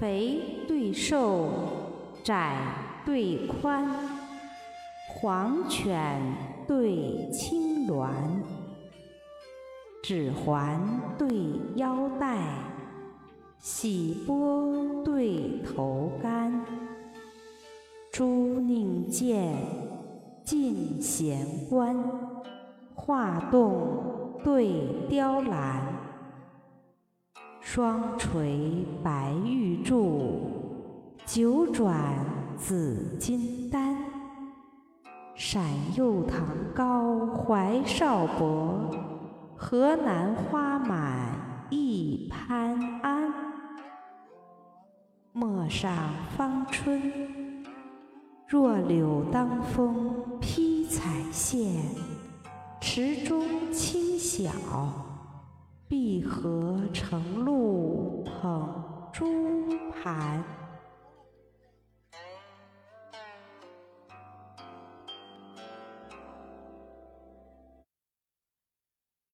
肥对瘦，窄对宽，黄犬对青鸾，指环对腰带，喜波对头竿，朱宁剑，尽闲观，画栋对雕栏。双垂白玉柱，九转紫金丹。闪右堂高怀少伯，河南花满一潘安。陌上芳春，弱柳当风披彩线。池中清晓。碧荷成露捧珠盘。